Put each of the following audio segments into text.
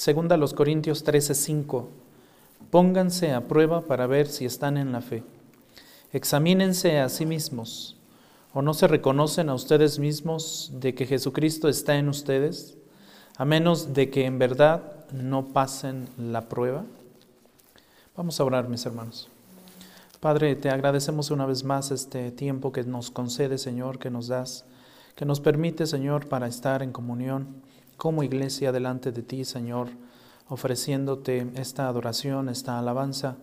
Segunda los Corintios 13:5. Pónganse a prueba para ver si están en la fe. Examínense a sí mismos. ¿O no se reconocen a ustedes mismos de que Jesucristo está en ustedes, a menos de que en verdad no pasen la prueba? Vamos a orar, mis hermanos. Padre, te agradecemos una vez más este tiempo que nos concede, Señor, que nos das, que nos permite, Señor, para estar en comunión como iglesia delante de ti, Señor, ofreciéndote esta adoración, esta alabanza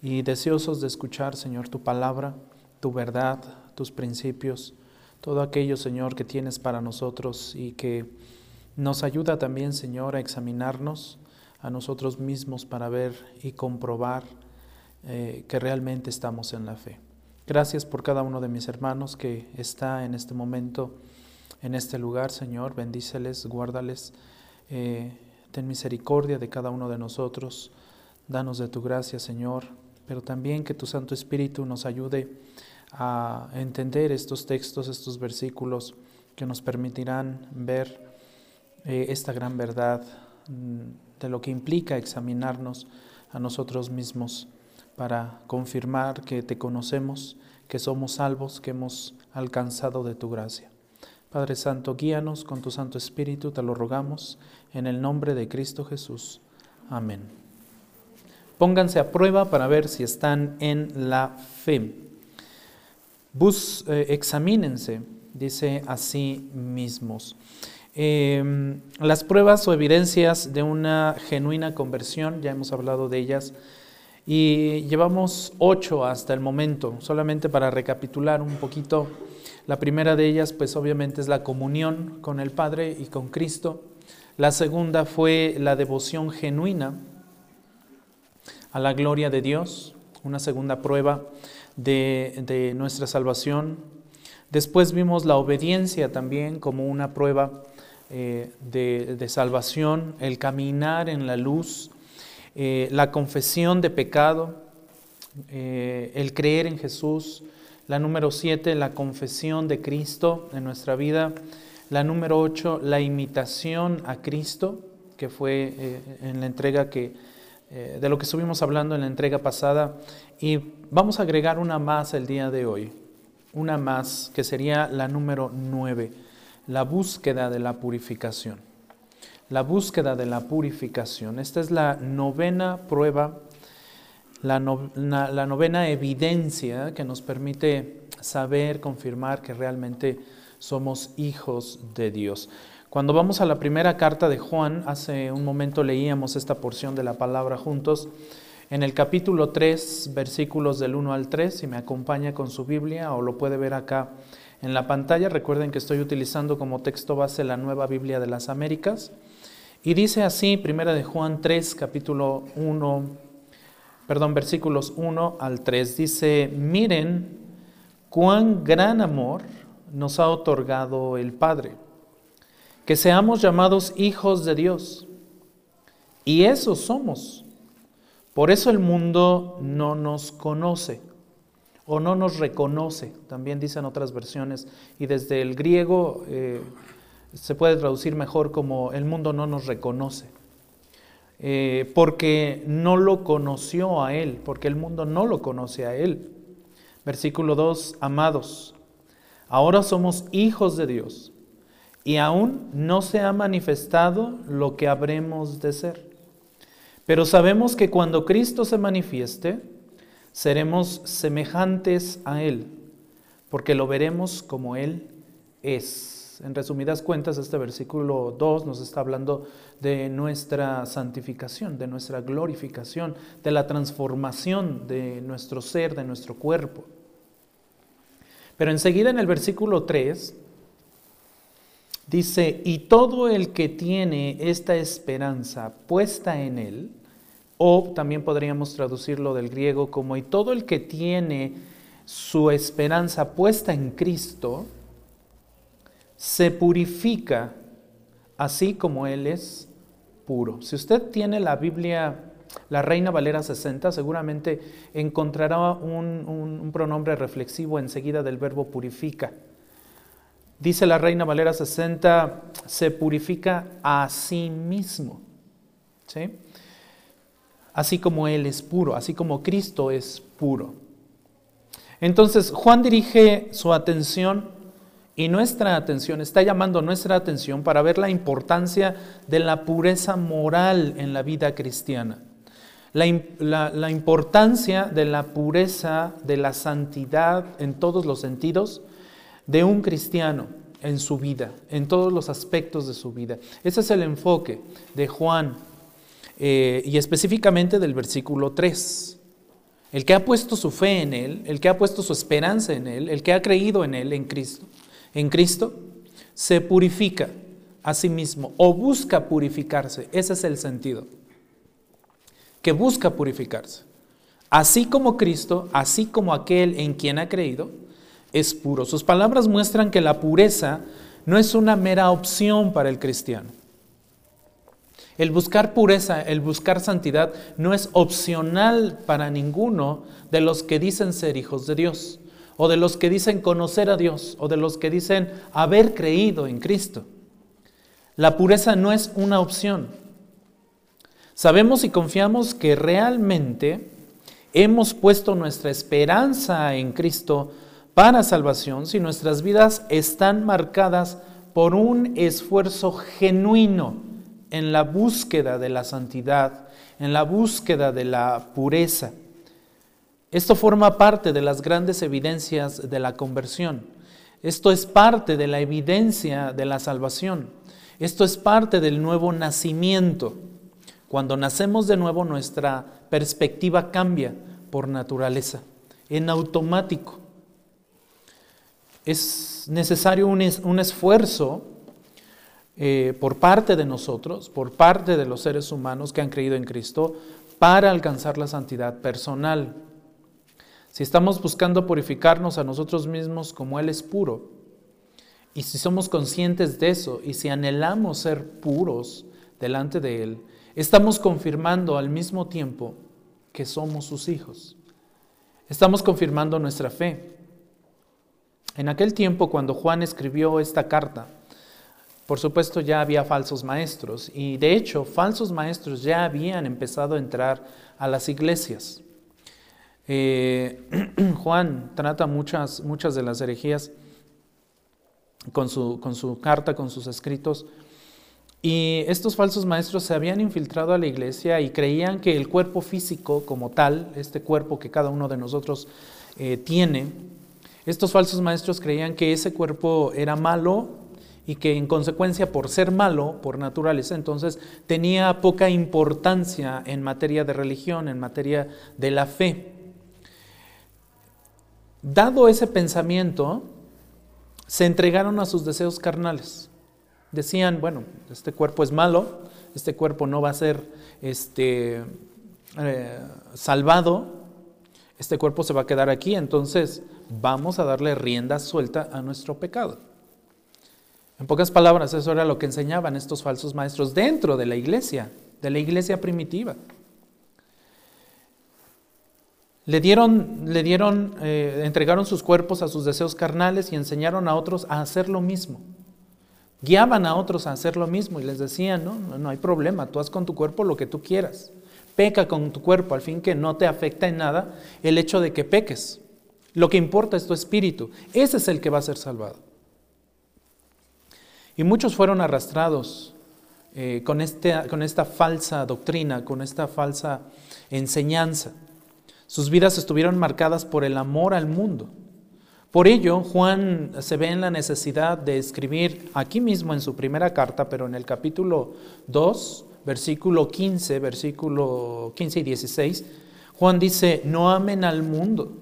y deseosos de escuchar, Señor, tu palabra, tu verdad, tus principios, todo aquello, Señor, que tienes para nosotros y que nos ayuda también, Señor, a examinarnos a nosotros mismos para ver y comprobar eh, que realmente estamos en la fe. Gracias por cada uno de mis hermanos que está en este momento en este lugar, Señor. Bendíceles, guárdales. Eh, ten misericordia de cada uno de nosotros. Danos de tu gracia, Señor. Pero también que tu Santo Espíritu nos ayude a entender estos textos, estos versículos que nos permitirán ver eh, esta gran verdad mm, de lo que implica examinarnos a nosotros mismos para confirmar que te conocemos, que somos salvos, que hemos alcanzado de tu gracia. Padre Santo, guíanos con tu Santo Espíritu, te lo rogamos, en el nombre de Cristo Jesús. Amén. Pónganse a prueba para ver si están en la fe. Bus, eh, examínense, dice a sí mismos. Em, las pruebas o evidencias de una genuina conversión, ya hemos hablado de ellas, y llevamos ocho hasta el momento, solamente para recapitular un poquito la primera de ellas, pues obviamente es la comunión con el Padre y con Cristo. La segunda fue la devoción genuina a la gloria de Dios, una segunda prueba de, nuestra salvación. Después vimos la obediencia también como una prueba eh, de, salvación, el caminar en la luz, eh, la confesión de pecado, eh, el creer en Jesús, la número siete, la confesión de Cristo en nuestra vida. La número ocho, la imitación a Cristo, que fue eh, en la entrega que, eh, de lo que estuvimos hablando en la entrega pasada. Y vamos a agregar una más el día de hoy, una más, que sería la número nueve, la búsqueda de la purificación. La búsqueda de la purificación. Esta es la novena prueba la, novena evidencia que nos permite saber, confirmar que realmente somos hijos de Dios. Cuando vamos a la primera carta de Juan, hace un momento leíamos esta porción de la palabra juntos, en el capítulo 3, versículos del 1 al 3, si me acompaña con su Biblia o lo puede ver acá en la pantalla, recuerden que estoy utilizando como texto base la nueva Biblia de las Américas, y dice así, primera de Juan 3, capítulo 1, perdón, versículos 1 al 3. Dice, miren cuán gran amor nos ha otorgado el Padre, que seamos llamados hijos de Dios. Y eso somos. Por eso el mundo no nos conoce o no nos reconoce, también dicen otras versiones, y desde el griego eh, se puede traducir mejor como el mundo no nos reconoce. Eh, porque no lo conoció a Él, porque el mundo no lo conoce a Él. Versículo 2, amados, ahora somos hijos de Dios y aún no se ha manifestado lo que habremos de ser. Pero sabemos que cuando Cristo se manifieste, seremos semejantes a Él, porque lo veremos como Él es. En resumidas cuentas, este versículo 2 nos está hablando de nuestra santificación, de nuestra glorificación, de la transformación de nuestro ser, de nuestro cuerpo. Pero enseguida en el versículo 3 dice, y todo el que tiene esta esperanza puesta en él, o también podríamos traducirlo del griego como, y todo el que tiene su esperanza puesta en Cristo, se purifica así como Él es puro. Si usted tiene la Biblia, la Reina Valera 60, seguramente encontrará un, pronombre reflexivo enseguida del verbo purifica. Dice la Reina Valera 60, se purifica a sí mismo. ¿sí? Así como Él es puro, así como Cristo es puro. Entonces, Juan dirige su atención y nuestra atención, está llamando nuestra atención para ver la importancia de la pureza moral en la vida cristiana. La, importancia de la pureza, de la santidad en todos los sentidos de un cristiano en su vida, en todos los aspectos de su vida. Ese es el enfoque de Juan eh, y específicamente del versículo 3. El que ha puesto su fe en Él, el que ha puesto su esperanza en Él, el que ha creído en Él, en Cristo, en Cristo, se purifica a sí mismo o busca purificarse. Ese es el sentido que busca purificarse. Así como Cristo, así como aquel en quien ha creído, es puro. Sus palabras muestran que la pureza no es una mera opción para el cristiano. El buscar pureza, el buscar santidad, no es opcional para ninguno de los que dicen ser hijos de Dios, o de los que dicen conocer a Dios, o de los que dicen haber creído en Cristo. La pureza no es una opción. Sabemos y confiamos que realmente hemos puesto nuestra esperanza en Cristo para salvación si nuestras vidas están marcadas por un esfuerzo genuino en la búsqueda de la santidad, en la búsqueda de la pureza. Esto forma parte de las grandes evidencias de la conversión. Esto es parte de la evidencia de la salvación. Esto es parte del nuevo nacimiento. Cuando nacemos de nuevo nuestra perspectiva cambia por naturaleza, en automático. Es necesario un, esfuerzo eh, por parte de nosotros, por parte de los seres humanos que han creído en Cristo, para alcanzar la santidad personal. Si estamos buscando purificarnos a nosotros mismos como Él es puro, y si somos conscientes de eso, y si anhelamos ser puros delante de Él, estamos confirmando al mismo tiempo que somos sus hijos. Estamos confirmando nuestra fe. En aquel tiempo, cuando Juan escribió esta carta, por supuesto ya había falsos maestros y de hecho falsos maestros ya habían empezado a entrar a las iglesias. Eh, Juan trata muchas, muchas de las herejías con su, con su carta, con sus escritos, y estos falsos maestros se habían infiltrado a la iglesia y creían que el cuerpo físico como tal, este cuerpo que cada uno de nosotros eh, tiene, estos falsos maestros creían que ese cuerpo era malo y que en consecuencia por ser malo, por naturaleza, entonces tenía poca importancia en materia de religión, en materia de la fe. Dado ese pensamiento, se entregaron a sus deseos carnales. Decían, bueno, este cuerpo es malo, este cuerpo no va a ser este, eh, salvado, este cuerpo se va a quedar aquí, entonces vamos a darle rienda suelta a nuestro pecado. En pocas palabras, eso era lo que enseñaban estos falsos maestros dentro de la iglesia, de la iglesia primitiva. Le dieron, le dieron, eh, entregaron sus cuerpos a sus deseos carnales y enseñaron a otros a hacer lo mismo. Guiaban a otros a hacer lo mismo y les decían, no, no, hay problema, tú haz con tu cuerpo lo que tú quieras. Peca con tu cuerpo, al fin que no te afecta en nada el hecho de que peques. Lo que importa es tu espíritu. Ese es el que va a ser salvado. Y muchos fueron arrastrados eh, con, este, con esta falsa doctrina, con esta falsa enseñanza. Sus vidas estuvieron marcadas por el amor al mundo. Por ello, Juan se ve en la necesidad de escribir aquí mismo en su primera carta, pero en el capítulo 2, versículo 15, versículo 15 y 16, Juan dice, no amen al mundo.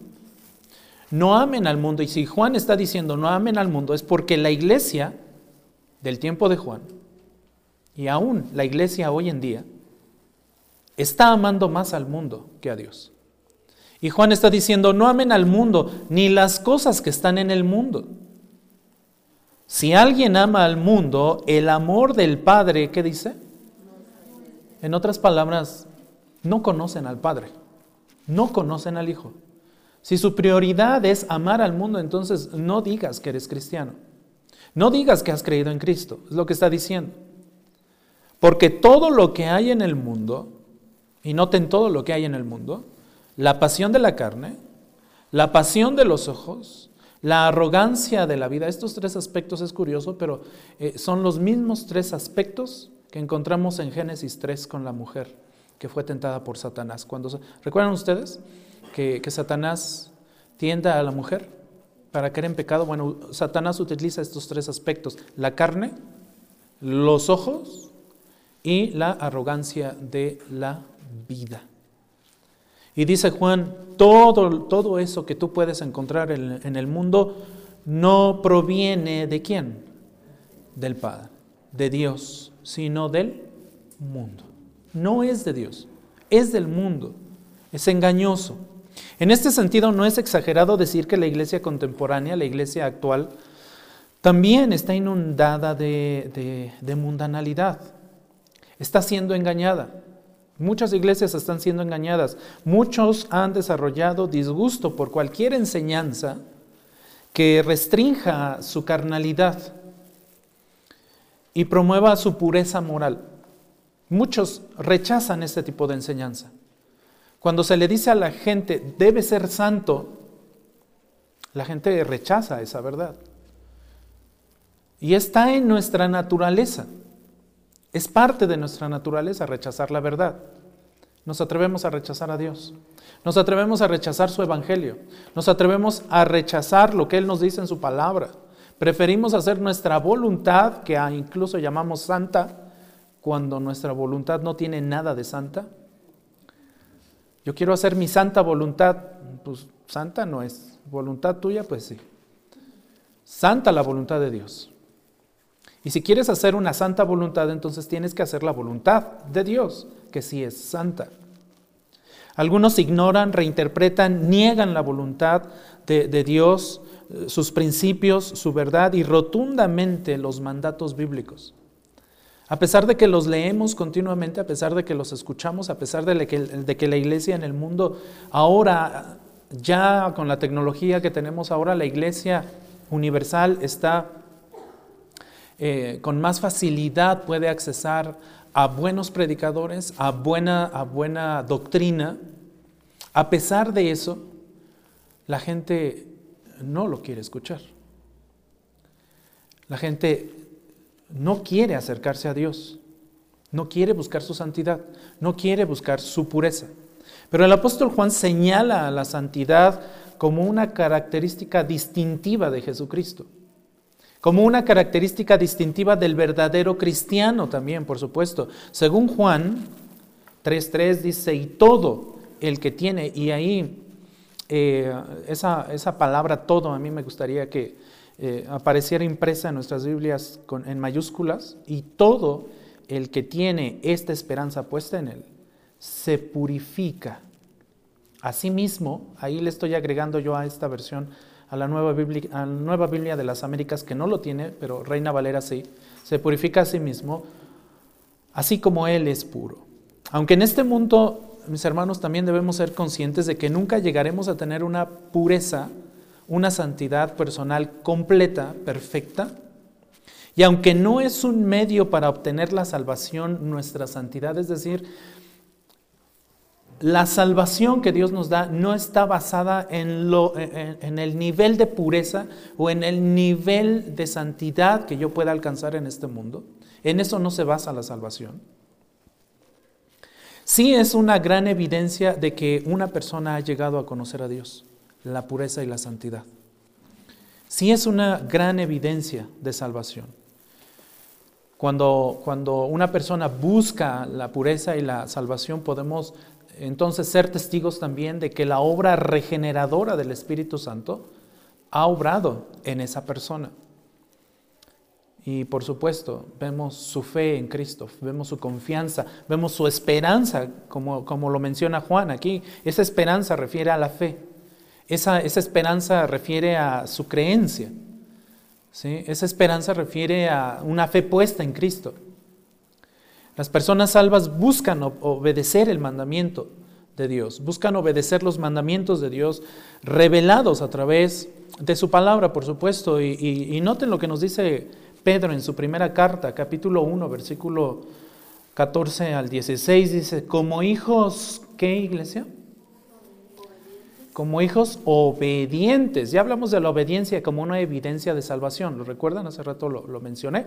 No amen al mundo. Y si Juan está diciendo no amen al mundo, es porque la iglesia del tiempo de Juan, y aún la iglesia hoy en día, está amando más al mundo que a Dios. Y Juan está diciendo, no amen al mundo ni las cosas que están en el mundo. Si alguien ama al mundo, el amor del Padre, ¿qué dice? En otras palabras, no conocen al Padre, no conocen al Hijo. Si su prioridad es amar al mundo, entonces no digas que eres cristiano. No digas que has creído en Cristo, es lo que está diciendo. Porque todo lo que hay en el mundo, y noten todo lo que hay en el mundo, la pasión de la carne, la pasión de los ojos, la arrogancia de la vida, estos tres aspectos es curioso, pero eh, son los mismos tres aspectos que encontramos en Génesis 3 con la mujer que fue tentada por Satanás. Cuando, ¿Recuerdan ustedes que, que Satanás tienda a la mujer para caer en pecado? Bueno, Satanás utiliza estos tres aspectos, la carne, los ojos y la arrogancia de la vida. Y dice Juan, todo, todo eso que tú puedes encontrar en, el mundo no proviene de quién? Del Padre, de Dios, sino del mundo. No es de Dios, es del mundo, es engañoso. En este sentido, no es exagerado decir que la iglesia contemporánea, la iglesia actual, también está inundada de, de mundanalidad, está siendo engañada. Muchas iglesias están siendo engañadas. Muchos han desarrollado disgusto por cualquier enseñanza que restrinja su carnalidad y promueva su pureza moral. Muchos rechazan este tipo de enseñanza. Cuando se le dice a la gente, debe ser santo, la gente rechaza esa verdad. Y está en nuestra naturaleza. Es parte de nuestra naturaleza rechazar la verdad. Nos atrevemos a rechazar a Dios. Nos atrevemos a rechazar su evangelio. Nos atrevemos a rechazar lo que Él nos dice en su palabra. Preferimos hacer nuestra voluntad, que incluso llamamos santa, cuando nuestra voluntad no tiene nada de santa? Yo quiero hacer mi santa voluntad. Pues santa no es. Voluntad tuya, pues sí. Santa la voluntad de Dios. Y si quieres hacer una santa voluntad, entonces tienes que hacer la voluntad de Dios, que sí es santa. Algunos ignoran, reinterpretan, niegan la voluntad de, de Dios, eh, sus principios, su verdad y rotundamente los mandatos bíblicos. A pesar de que los leemos continuamente, a pesar de que los escuchamos, a pesar de que, la iglesia en el mundo ahora, ya con la tecnología que tenemos ahora, la iglesia universal está eh, con más facilidad, puede accesar a buenos predicadores, a buena, a buena doctrina. A pesar de eso, la gente no lo quiere escuchar. La gente no quiere acercarse a Dios, no quiere buscar su santidad, no quiere buscar su pureza. Pero el apóstol Juan señala a la santidad como una característica distintiva de Jesucristo, como una característica distintiva del verdadero cristiano también, por supuesto. Según Juan 3.3 dice, y todo el que tiene, y ahí eh, esa, esa palabra todo, a mí me gustaría que eh, apareciera impresa en nuestras Biblias en mayúsculas, y todo el que tiene esta esperanza puesta en él se purifica. Asimismo, ahí le estoy agregando yo a esta versión, a la nueva Biblia, a la nueva Biblia de las Américas, que no lo tiene, pero Reina Valera sí, se purifica a sí mismo, así como Él es puro. Aunque en este mundo, mis hermanos, también debemos ser conscientes de que nunca llegaremos a tener una pureza una santidad personal completa, perfecta. Y aunque no es un medio para obtener la salvación, nuestra santidad, es decir, la salvación que Dios nos da no está basada en, el nivel de pureza o en el nivel de santidad que yo pueda alcanzar en este mundo. En eso no se basa la salvación. Sí es una gran evidencia de que una persona ha llegado a conocer a Dios la pureza y la santidad. Sí es una gran evidencia de salvación. Cuando, cuando una persona busca la pureza y la salvación, podemos entonces ser testigos también de que la obra regeneradora del Espíritu Santo ha obrado en esa persona. Y por supuesto, vemos su fe en Cristo, vemos su confianza, vemos su esperanza, como, como lo menciona Juan aquí. Esa esperanza refiere a la fe. Esa, esperanza refiere a su creencia. ¿sí? Esa esperanza refiere a una fe puesta en Cristo. Las personas salvas buscan obedecer el mandamiento de Dios, buscan obedecer los mandamientos de Dios revelados a través de su palabra, por supuesto. Y, noten lo que nos dice Pedro en su primera carta, capítulo 1, versículo 14 al 16 dice, como hijos, ¿qué iglesia? Como hijos obedientes. Ya hablamos de la obediencia como una evidencia de salvación. ¿Lo recuerdan? Hace rato lo, lo mencioné.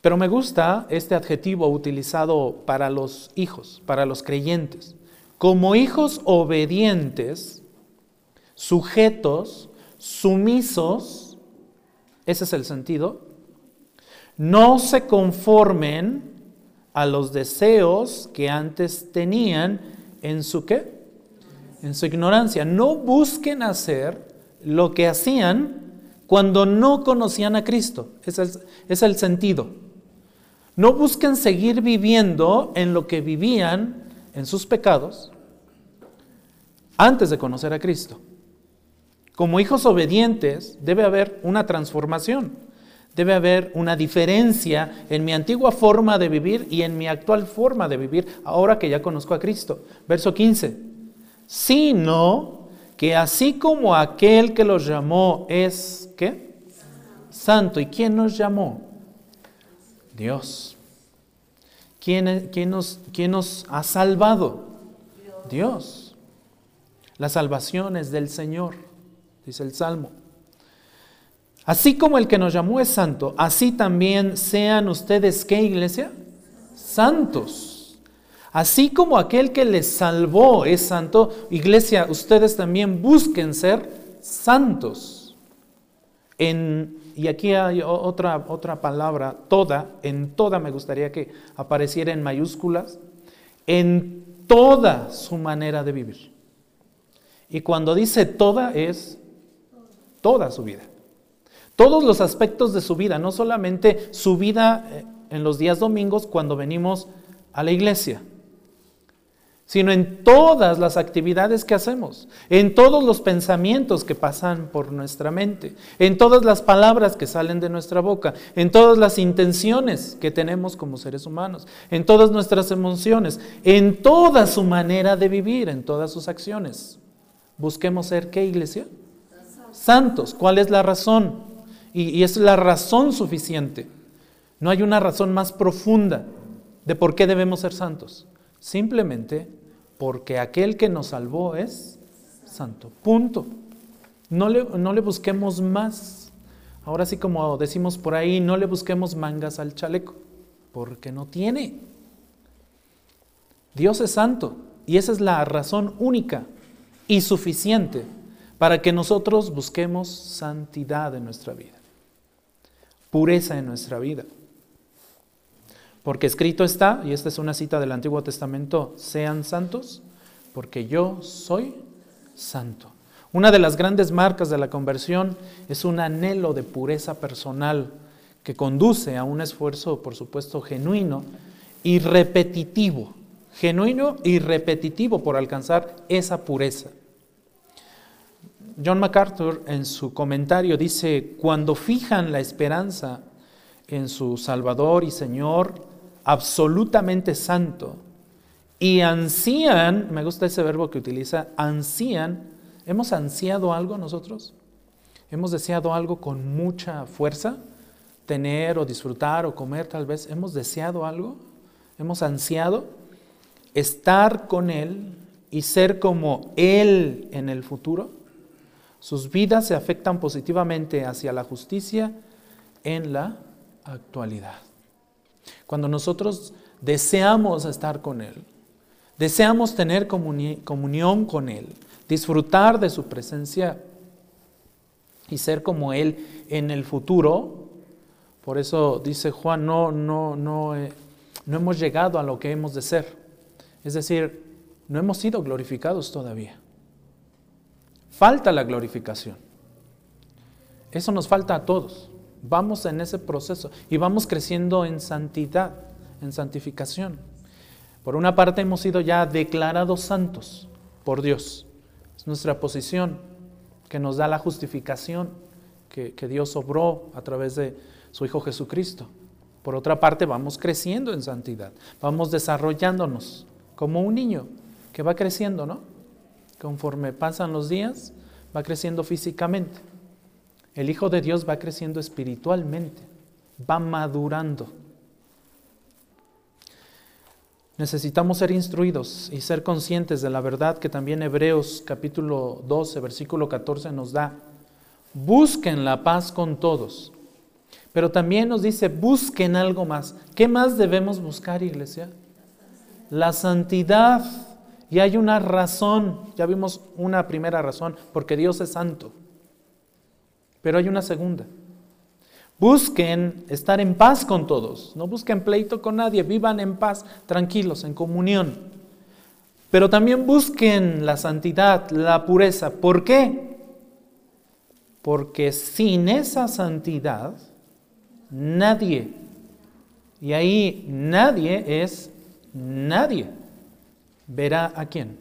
Pero me gusta este adjetivo utilizado para los hijos, para los creyentes. Como hijos obedientes, sujetos, sumisos, ese es el sentido, no se conformen a los deseos que antes tenían en su qué? En su ignorancia. No busquen hacer lo que hacían cuando no conocían a Cristo. Ese es, es el sentido. No busquen seguir viviendo en lo que vivían en sus pecados antes de conocer a Cristo. Como hijos obedientes debe haber una transformación, debe haber una diferencia en mi antigua forma de vivir y en mi actual forma de vivir ahora que ya conozco a Cristo. Verso 15. Sino que así como aquel que los llamó es, ¿qué? Santo. ¿Y quién nos llamó? Dios. ¿Quién, nos, ha salvado? Dios. La salvación es del Señor, dice el Salmo. Así como el que nos llamó es santo, así también sean ustedes, ¿qué iglesia? Santos. Así como aquel que les salvó es santo, iglesia, ustedes también busquen ser santos. En y aquí hay otra, otra palabra, toda, en toda me gustaría que apareciera en mayúsculas, en toda su manera de vivir. Y cuando dice toda es toda su vida. Todos los aspectos de su vida, no solamente su vida eh, en los días domingos cuando venimos a la iglesia, sino en todas las actividades que hacemos, en todos los pensamientos que pasan por nuestra mente, en todas las palabras que salen de nuestra boca, en todas las intenciones que tenemos como seres humanos, en todas nuestras emociones, en toda su manera de vivir, en todas sus acciones. Busquemos ser qué iglesia? Santos. ¿Cuál es la razón? Y, es la razón suficiente. No hay una razón más profunda de por qué debemos ser santos. Simplemente porque aquel que nos salvó es santo. Punto. No le, no le busquemos más. Ahora sí como decimos por ahí, no le busquemos mangas al chaleco, porque no tiene. Dios es santo y esa es la razón única y suficiente para que nosotros busquemos santidad en nuestra vida, pureza en nuestra vida. Porque escrito está, y esta es una cita del Antiguo Testamento, sean santos, porque yo soy santo. Una de las grandes marcas de la conversión es un anhelo de pureza personal que conduce a un esfuerzo, por supuesto, genuino y repetitivo. Genuino y repetitivo por alcanzar esa pureza. John MacArthur en su comentario dice, cuando fijan la esperanza en su Salvador y Señor, absolutamente santo y ansían, me gusta ese verbo que utiliza, ansían, ¿hemos ansiado algo nosotros? ¿Hemos deseado algo con mucha fuerza? Tener o disfrutar o comer tal vez. ¿Hemos deseado algo? ¿Hemos ansiado? Estar con Él y ser como Él en el futuro. Sus vidas se afectan positivamente hacia la justicia en la actualidad. Cuando nosotros deseamos estar con Él, deseamos tener comunión con Él, disfrutar de su presencia y ser como Él en el futuro, por eso dice Juan, no, no, no, eh, no hemos llegado a lo que hemos de ser. Es decir, no hemos sido glorificados todavía. Falta la glorificación. Eso nos falta a todos. Vamos en ese proceso y vamos creciendo en santidad, en santificación. Por una parte hemos sido ya declarados santos por Dios. Es nuestra posición que nos da la justificación que, que Dios obró a través de su Hijo Jesucristo. Por otra parte, vamos creciendo en santidad, vamos desarrollándonos como un niño que va creciendo, ¿no? Conforme pasan los días, va creciendo físicamente. El Hijo de Dios va creciendo espiritualmente, va madurando. necesitamos ser instruidos y ser conscientes de la verdad que también Hebreos capítulo 12, versículo 14 nos da. Busquen la paz con todos. Pero también nos dice, busquen algo más. ¿Qué más debemos buscar, iglesia? La santidad. Y hay una razón, ya vimos una primera razón, porque Dios es santo. Pero hay una segunda. Busquen estar en paz con todos, no busquen pleito con nadie, vivan en paz, tranquilos, en comunión. Pero también busquen la santidad, la pureza. ¿Por qué? Porque sin esa santidad, nadie, y ahí nadie es nadie, verá a quién?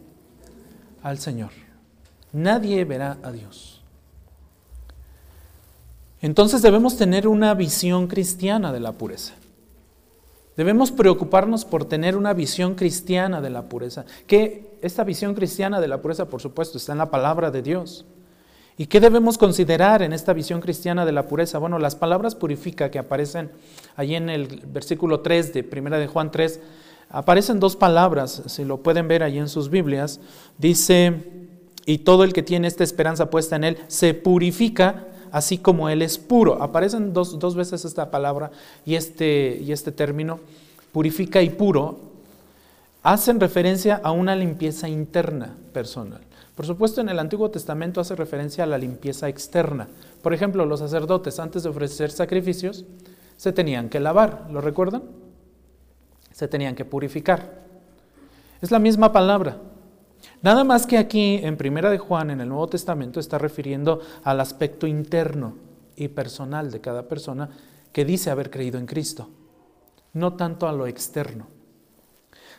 Al Señor. Nadie verá a Dios. Entonces debemos tener una visión cristiana de la pureza. Debemos preocuparnos por tener una visión cristiana de la pureza. Que esta visión cristiana de la pureza, por supuesto, está en la palabra de Dios. ¿Y qué debemos considerar en esta visión cristiana de la pureza? Bueno, las palabras purifica que aparecen allí en el versículo 3 de Primera de Juan 3, aparecen dos palabras, si lo pueden ver allí en sus Biblias. Dice, y todo el que tiene esta esperanza puesta en él se purifica así como Él es puro. Aparecen dos, dos veces esta palabra y este, y este término, purifica y puro, hacen referencia a una limpieza interna personal. Por supuesto, en el Antiguo Testamento hace referencia a la limpieza externa. Por ejemplo, los sacerdotes antes de ofrecer sacrificios se tenían que lavar, ¿lo recuerdan? Se tenían que purificar. Es la misma palabra. Nada más que aquí en Primera de Juan, en el Nuevo Testamento, está refiriendo al aspecto interno y personal de cada persona que dice haber creído en Cristo, no tanto a lo externo.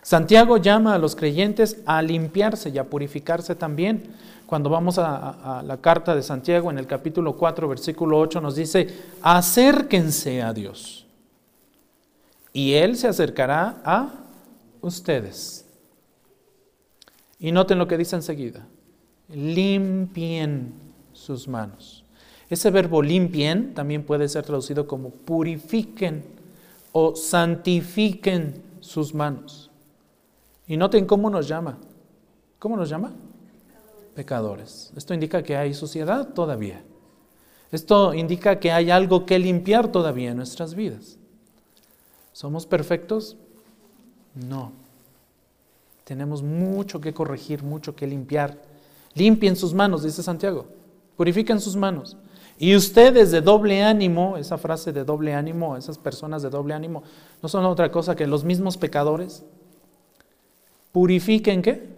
Santiago llama a los creyentes a limpiarse y a purificarse también. Cuando vamos a, la carta de Santiago en el capítulo 4, versículo 8, nos dice, acérquense a Dios y Él se acercará a ustedes. Y noten lo que dice enseguida. Limpien sus manos. Ese verbo limpien también puede ser traducido como purifiquen o santifiquen sus manos. Y noten cómo nos llama. ¿Cómo nos llama? Pecadores. Esto indica que hay suciedad todavía. Esto indica que hay algo que limpiar todavía en nuestras vidas. ¿Somos perfectos? No. Tenemos mucho que corregir, mucho que limpiar. Limpien sus manos, dice Santiago. Purifiquen sus manos. Y ustedes de doble ánimo, esa frase de doble ánimo, esas personas de doble ánimo, no son otra cosa que los mismos pecadores. Purifiquen qué?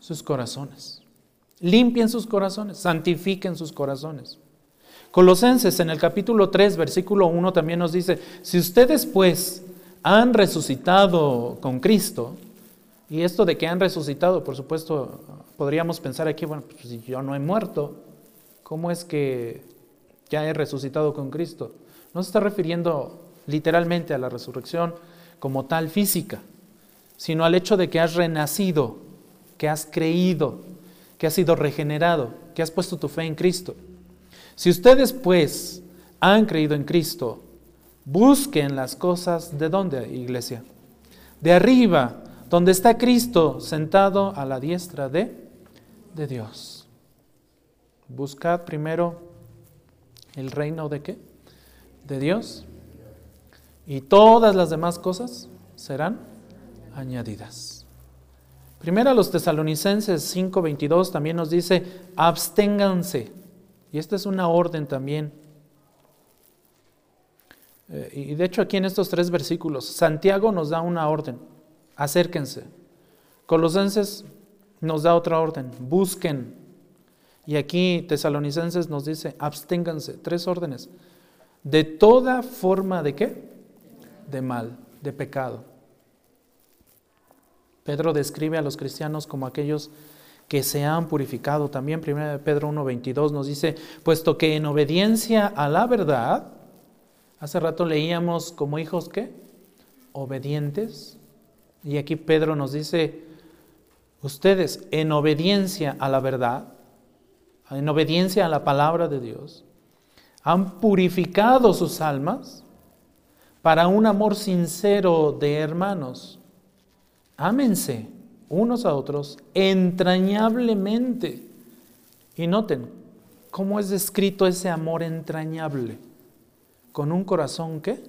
Sus corazones. Limpien sus corazones, santifiquen sus corazones. Colosenses en el capítulo 3, versículo 1 también nos dice, si ustedes pues han resucitado con Cristo, y esto de que han resucitado, por supuesto, podríamos pensar aquí, bueno, pues si yo no he muerto, ¿cómo es que ya he resucitado con Cristo? No se está refiriendo literalmente a la resurrección como tal física, sino al hecho de que has renacido, que has creído, que has sido regenerado, que has puesto tu fe en Cristo. Si ustedes pues han creído en Cristo, busquen las cosas de dónde, iglesia? De arriba, donde está Cristo sentado a la diestra de, de Dios. Buscad primero el reino de qué? De Dios. Y todas las demás cosas serán añadidas. Primero a los tesalonicenses 5:22 también nos dice, absténganse. Y esta es una orden también. Eh, y de hecho aquí en estos tres versículos, Santiago nos da una orden acérquense. Colosenses nos da otra orden, busquen. Y aquí Tesalonicenses nos dice, absténganse, tres órdenes. De toda forma de qué? De mal, de pecado. Pedro describe a los cristianos como aquellos que se han purificado. También 1 Pedro 1.22 nos dice, puesto que en obediencia a la verdad, hace rato leíamos como hijos ¿qué? obedientes, y aquí Pedro nos dice, ustedes en obediencia a la verdad, en obediencia a la palabra de Dios, han purificado sus almas para un amor sincero de hermanos. ámense unos a otros entrañablemente. Y noten cómo es descrito ese amor entrañable. Con un corazón que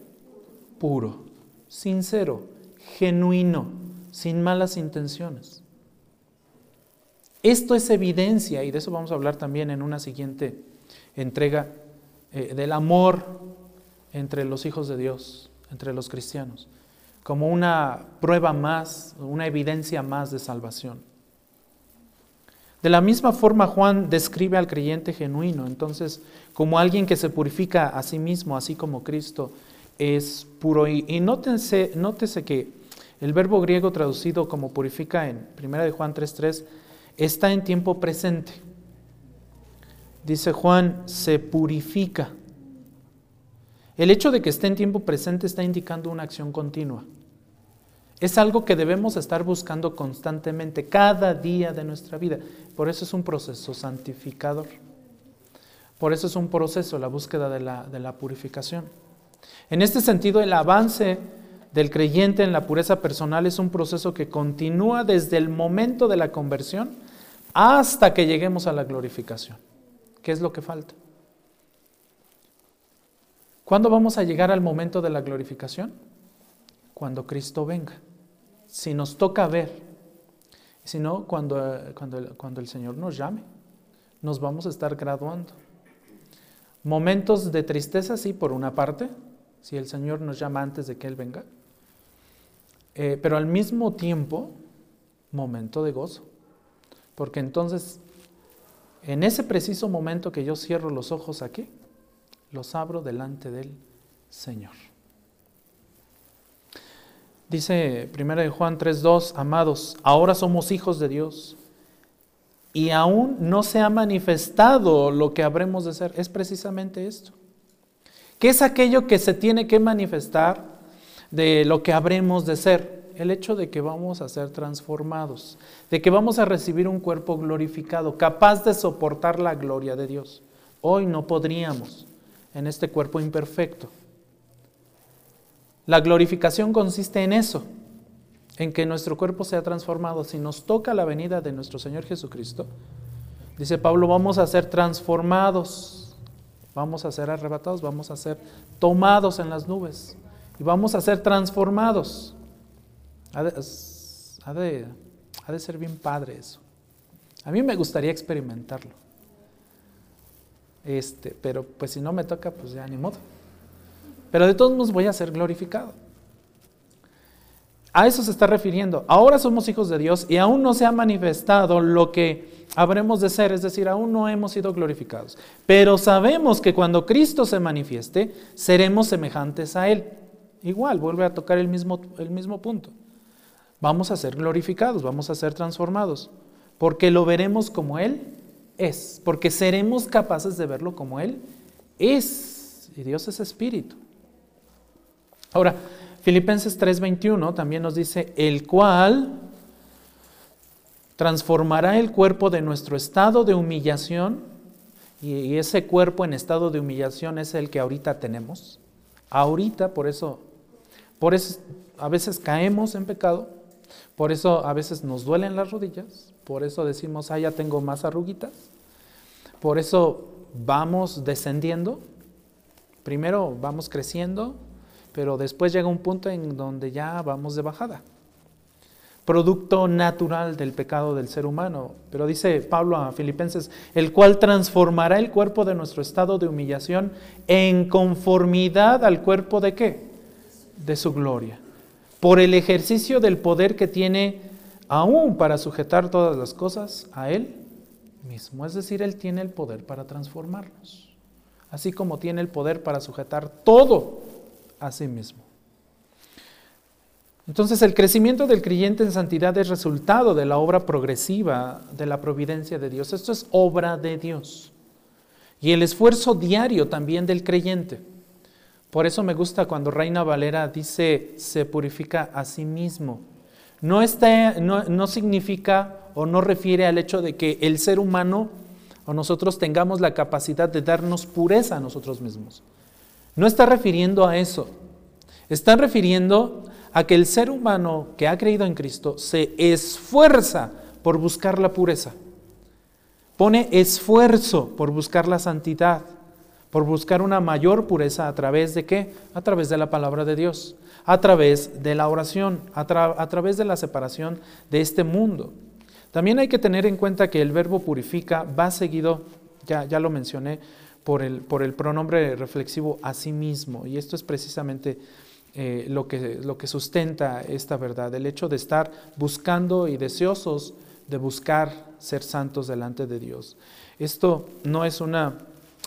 puro, sincero, genuino, sin malas intenciones. Esto es evidencia, y de eso vamos a hablar también en una siguiente entrega, eh, del amor entre los hijos de Dios, entre los cristianos como una prueba más, una evidencia más de salvación. De la misma forma Juan describe al creyente genuino, entonces como alguien que se purifica a sí mismo, así como Cristo es puro. Y, nótense, nótese que el verbo griego traducido como purifica en 1 de Juan 3.3 está en tiempo presente. Dice Juan, se purifica. El hecho de que esté en tiempo presente está indicando una acción continua. Es algo que debemos estar buscando constantemente, cada día de nuestra vida. Por eso es un proceso santificador. Por eso es un proceso, la búsqueda de la, de la purificación. En este sentido, el avance del creyente en la pureza personal es un proceso que continúa desde el momento de la conversión hasta que lleguemos a la glorificación. ¿Qué es lo que falta? ¿Cuándo vamos a llegar al momento de la glorificación? Cuando Cristo venga. Si nos toca ver, si no, cuando, cuando, cuando el Señor nos llame, nos vamos a estar graduando. Momentos de tristeza, sí, por una parte, si el Señor nos llama antes de que Él venga, eh, pero al mismo tiempo, momento de gozo, porque entonces, en ese preciso momento que yo cierro los ojos aquí, los abro delante del Señor. Dice 1 Juan 3:2, amados, ahora somos hijos de Dios y aún no se ha manifestado lo que habremos de ser. Es precisamente esto. ¿Qué es aquello que se tiene que manifestar de lo que habremos de ser? El hecho de que vamos a ser transformados, de que vamos a recibir un cuerpo glorificado, capaz de soportar la gloria de Dios. Hoy no podríamos en este cuerpo imperfecto. La glorificación consiste en eso, en que nuestro cuerpo sea transformado. Si nos toca la venida de nuestro Señor Jesucristo, dice Pablo, vamos a ser transformados, vamos a ser arrebatados, vamos a ser tomados en las nubes y vamos a ser transformados. Ha de, ha de ser bien padre eso. A mí me gustaría experimentarlo. Este, pero pues si no me toca, pues ya ni modo. Pero de todos modos voy a ser glorificado. A eso se está refiriendo. Ahora somos hijos de Dios y aún no se ha manifestado lo que habremos de ser, es decir, aún no hemos sido glorificados. Pero sabemos que cuando Cristo se manifieste, seremos semejantes a Él. Igual, vuelve a tocar el mismo, el mismo punto. Vamos a ser glorificados, vamos a ser transformados, porque lo veremos como Él es, porque seremos capaces de verlo como Él es. Y Dios es espíritu. Ahora, Filipenses 3:21 también nos dice, el cual transformará el cuerpo de nuestro estado de humillación, y ese cuerpo en estado de humillación es el que ahorita tenemos. Ahorita, por eso, por eso a veces caemos en pecado, por eso a veces nos duelen las rodillas, por eso decimos, ah, ya tengo más arruguitas, por eso vamos descendiendo, primero vamos creciendo, pero después llega un punto en donde ya vamos de bajada. Producto natural del pecado del ser humano. Pero dice Pablo a Filipenses, el cual transformará el cuerpo de nuestro estado de humillación en conformidad al cuerpo de qué? De su gloria. Por el ejercicio del poder que tiene aún para sujetar todas las cosas a Él mismo. Es decir, Él tiene el poder para transformarnos. Así como tiene el poder para sujetar todo a sí mismo. Entonces el crecimiento del creyente en santidad es resultado de la obra progresiva de la providencia de Dios. Esto es obra de Dios. Y el esfuerzo diario también del creyente. Por eso me gusta cuando Reina Valera dice se purifica a sí mismo. No, está, no, no significa o no refiere al hecho de que el ser humano o nosotros tengamos la capacidad de darnos pureza a nosotros mismos. No está refiriendo a eso. Está refiriendo a que el ser humano que ha creído en Cristo se esfuerza por buscar la pureza. Pone esfuerzo por buscar la santidad, por buscar una mayor pureza a través de qué? A través de la palabra de Dios, a través de la oración, a, través de la separación de este mundo. También hay que tener en cuenta que el verbo purifica va seguido, ya, ya lo mencioné, por el, por el pronombre reflexivo a sí mismo. Y esto es precisamente eh, lo, que, lo que sustenta esta verdad, el hecho de estar buscando y deseosos de buscar ser santos delante de Dios. Esto no es una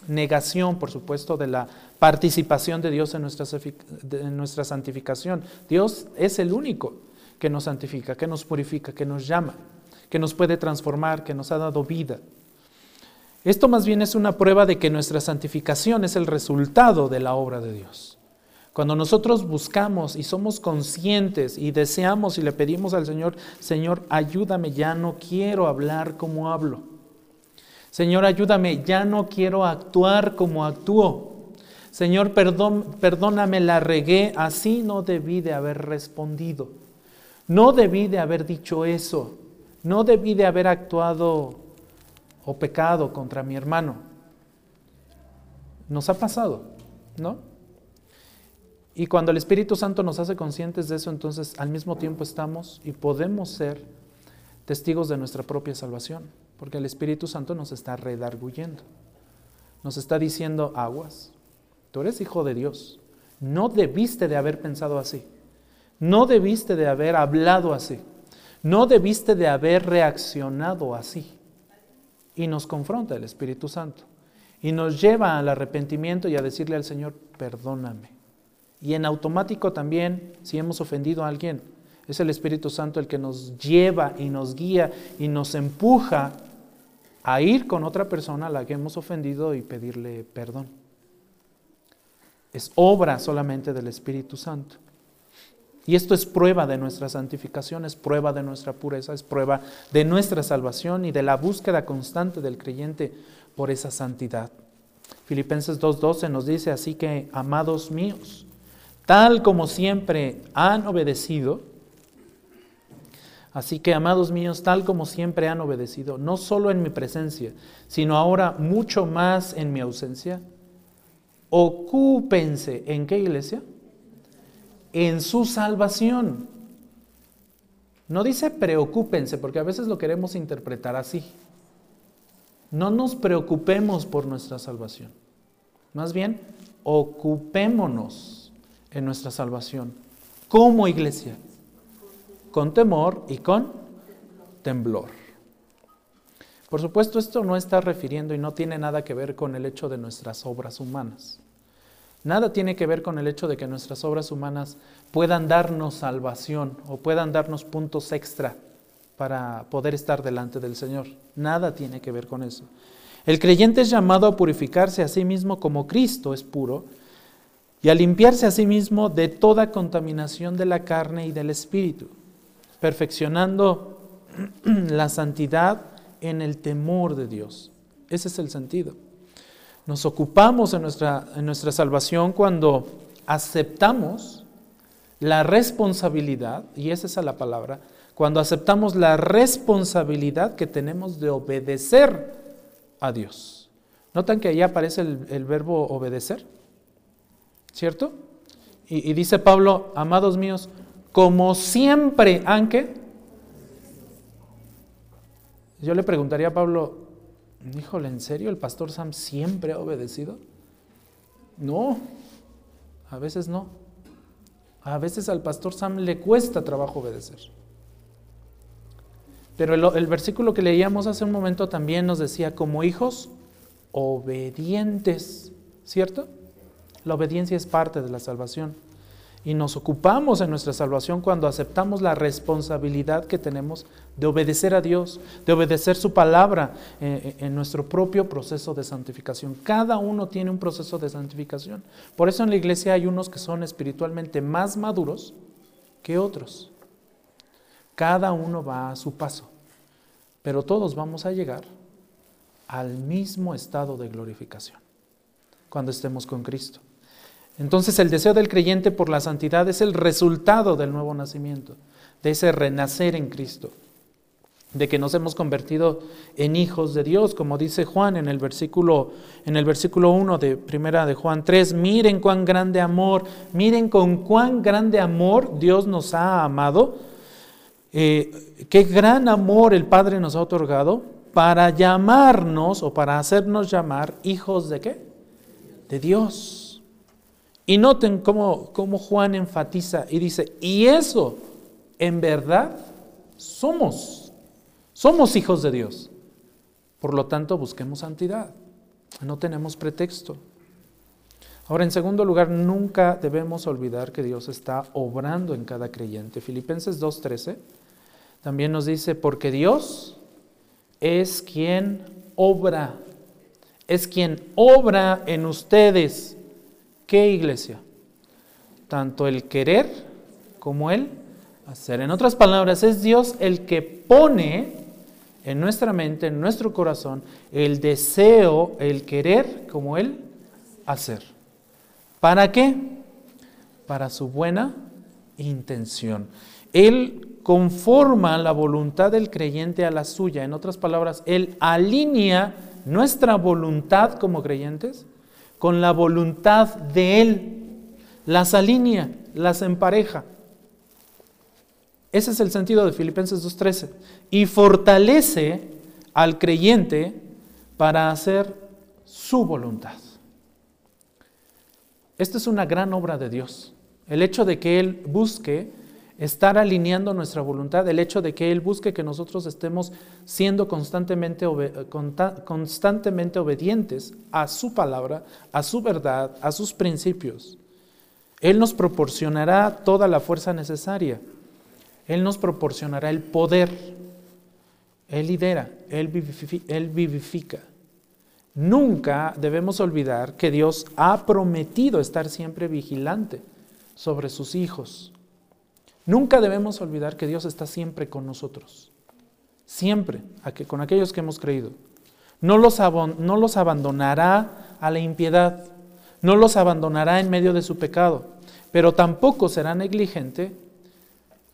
negación, por supuesto, de la participación de Dios en en nuestra santificación. Dios es el único que nos santifica, que nos purifica, que nos llama, que nos puede transformar, que nos ha dado vida. Esto más bien es una prueba de que nuestra santificación es el resultado de la obra de Dios. Cuando nosotros buscamos y somos conscientes y deseamos y le pedimos al Señor, Señor, ayúdame, ya no quiero hablar como hablo. Señor, ayúdame, ya no quiero actuar como actúo. Señor, perdón, perdóname, la regué, así no debí de haber respondido. No debí de haber dicho eso. No debí de haber actuado o pecado contra mi hermano. Nos ha pasado, ¿no? Y cuando el Espíritu Santo nos hace conscientes de eso, entonces al mismo tiempo estamos y podemos ser testigos de nuestra propia salvación, porque el Espíritu Santo nos está redarguyendo, nos está diciendo aguas, tú eres hijo de Dios, no debiste de haber pensado así, no debiste de haber hablado así, no debiste de haber reaccionado así. Y nos confronta el Espíritu Santo y nos lleva al arrepentimiento y a decirle al Señor, perdóname. Y en automático también, si hemos ofendido a alguien, es el Espíritu Santo el que nos lleva y nos guía y nos empuja a ir con otra persona a la que hemos ofendido y pedirle perdón. Es obra solamente del Espíritu Santo. Y esto es prueba de nuestra santificación, es prueba de nuestra pureza, es prueba de nuestra salvación y de la búsqueda constante del creyente por esa santidad. Filipenses 2.12 nos dice así que, amados míos, tal como siempre han obedecido, así que, amados míos, tal como siempre han obedecido, no solo en mi presencia, sino ahora mucho más en mi ausencia, ocúpense en qué iglesia? en su salvación. No dice preocúpense, porque a veces lo queremos interpretar así. No nos preocupemos por nuestra salvación. Más bien, ocupémonos en nuestra salvación como iglesia, con temor y con temblor. Por supuesto, esto no está refiriendo y no tiene nada que ver con el hecho de nuestras obras humanas. Nada tiene que ver con el hecho de que nuestras obras humanas puedan darnos salvación o puedan darnos puntos extra para poder estar delante del Señor. Nada tiene que ver con eso. El creyente es llamado a purificarse a sí mismo como Cristo es puro y a limpiarse a sí mismo de toda contaminación de la carne y del espíritu, perfeccionando la santidad en el temor de Dios. Ese es el sentido. Nos ocupamos en nuestra, en nuestra salvación cuando aceptamos la responsabilidad, y esa es la palabra, cuando aceptamos la responsabilidad que tenemos de obedecer a Dios. ¿Notan que ahí aparece el, verbo obedecer? ¿Cierto? Y, dice Pablo, amados míos, como siempre han que... Yo le preguntaría a Pablo, Híjole, ¿en serio el pastor Sam siempre ha obedecido? No, a veces no. A veces al pastor Sam le cuesta trabajo obedecer. Pero el, versículo que leíamos hace un momento también nos decía, como hijos obedientes, ¿cierto? La obediencia es parte de la salvación y nos ocupamos en nuestra salvación cuando aceptamos la responsabilidad que tenemos de obedecer a Dios, de obedecer su palabra eh, eh, en nuestro propio proceso de santificación. Cada uno tiene un proceso de santificación. Por eso en la iglesia hay unos que son espiritualmente más maduros que otros. Cada uno va a su paso, pero todos vamos a llegar al mismo estado de glorificación cuando estemos con Cristo. Entonces el deseo del creyente por la santidad es el resultado del nuevo nacimiento, de ese renacer en Cristo, de que nos hemos convertido en hijos de Dios, como dice Juan en el versículo en el versículo 1 de Primera de Juan 3, miren cuán grande amor, miren con cuán grande amor Dios nos ha amado, eh, qué gran amor el Padre nos ha otorgado para llamarnos o para hacernos llamar hijos de qué? De Dios. Y noten cómo, Juan enfatiza y dice, y eso en verdad somos, somos hijos de Dios. Por lo tanto, busquemos santidad. No tenemos pretexto. Ahora, en segundo lugar, nunca debemos olvidar que Dios está obrando en cada creyente. Filipenses 2.13 también nos dice, porque Dios es quien obra, es quien obra en ustedes ¿Qué iglesia? Tanto el querer como el hacer. En otras palabras, es Dios el que pone en nuestra mente, en nuestro corazón, el deseo, el querer como el hacer. ¿Para qué? Para su buena intención. Él conforma la voluntad del creyente a la suya. En otras palabras, Él alinea nuestra voluntad como creyentes con la voluntad de Él, las alinea, las empareja. Ese es el sentido de Filipenses 2.13. Y fortalece al creyente para hacer su voluntad. Esta es una gran obra de Dios. El hecho de que Él busque estar alineando nuestra voluntad, el hecho de que Él busque que nosotros estemos siendo constantemente, constantemente obedientes a su palabra, a su verdad, a sus principios. Él nos proporcionará toda la fuerza necesaria. Él nos proporcionará el poder. Él lidera, él vivifica. Nunca debemos olvidar que Dios ha prometido estar siempre vigilante sobre sus hijos. Nunca debemos olvidar que Dios está siempre con nosotros, siempre, con aquellos que hemos creído. No los, abandonará a la impiedad, no los abandonará en medio de su pecado, pero tampoco será negligente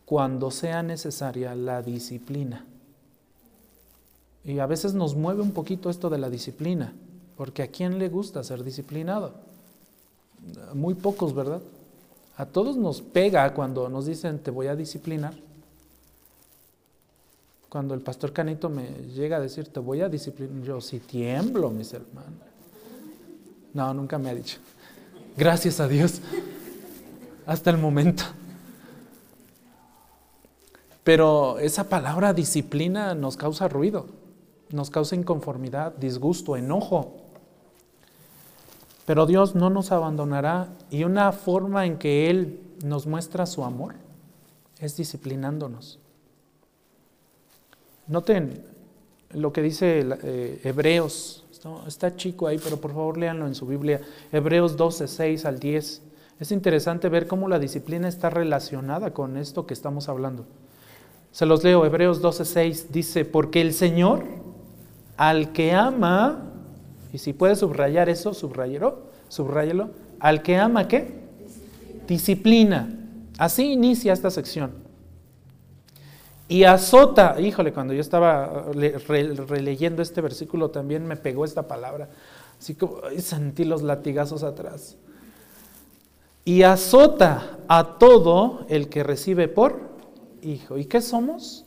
cuando sea necesaria la disciplina. Y a veces nos mueve un poquito esto de la disciplina, porque ¿a quién le gusta ser disciplinado? Muy pocos, ¿verdad? A todos nos pega cuando nos dicen te voy a disciplinar. Cuando el pastor Canito me llega a decir te voy a disciplinar, yo sí tiemblo, mis hermanos. No, nunca me ha dicho. Gracias a Dios. Hasta el momento. Pero esa palabra disciplina nos causa ruido, nos causa inconformidad, disgusto, enojo. Pero Dios no nos abandonará y una forma en que Él nos muestra su amor es disciplinándonos. Noten lo que dice eh, Hebreos. Está chico ahí, pero por favor léanlo en su Biblia. Hebreos 12, 6 al 10. Es interesante ver cómo la disciplina está relacionada con esto que estamos hablando. Se los leo, Hebreos 12, 6 dice, porque el Señor al que ama y si puede subrayar eso, subrayelo, subrayelo. Al que ama, ¿qué? Disciplina. Así inicia esta sección. Y azota, híjole, cuando yo estaba releyendo este versículo también me pegó esta palabra. Así como sentí los latigazos atrás. Y azota a todo el que recibe por hijo. ¿Y qué somos?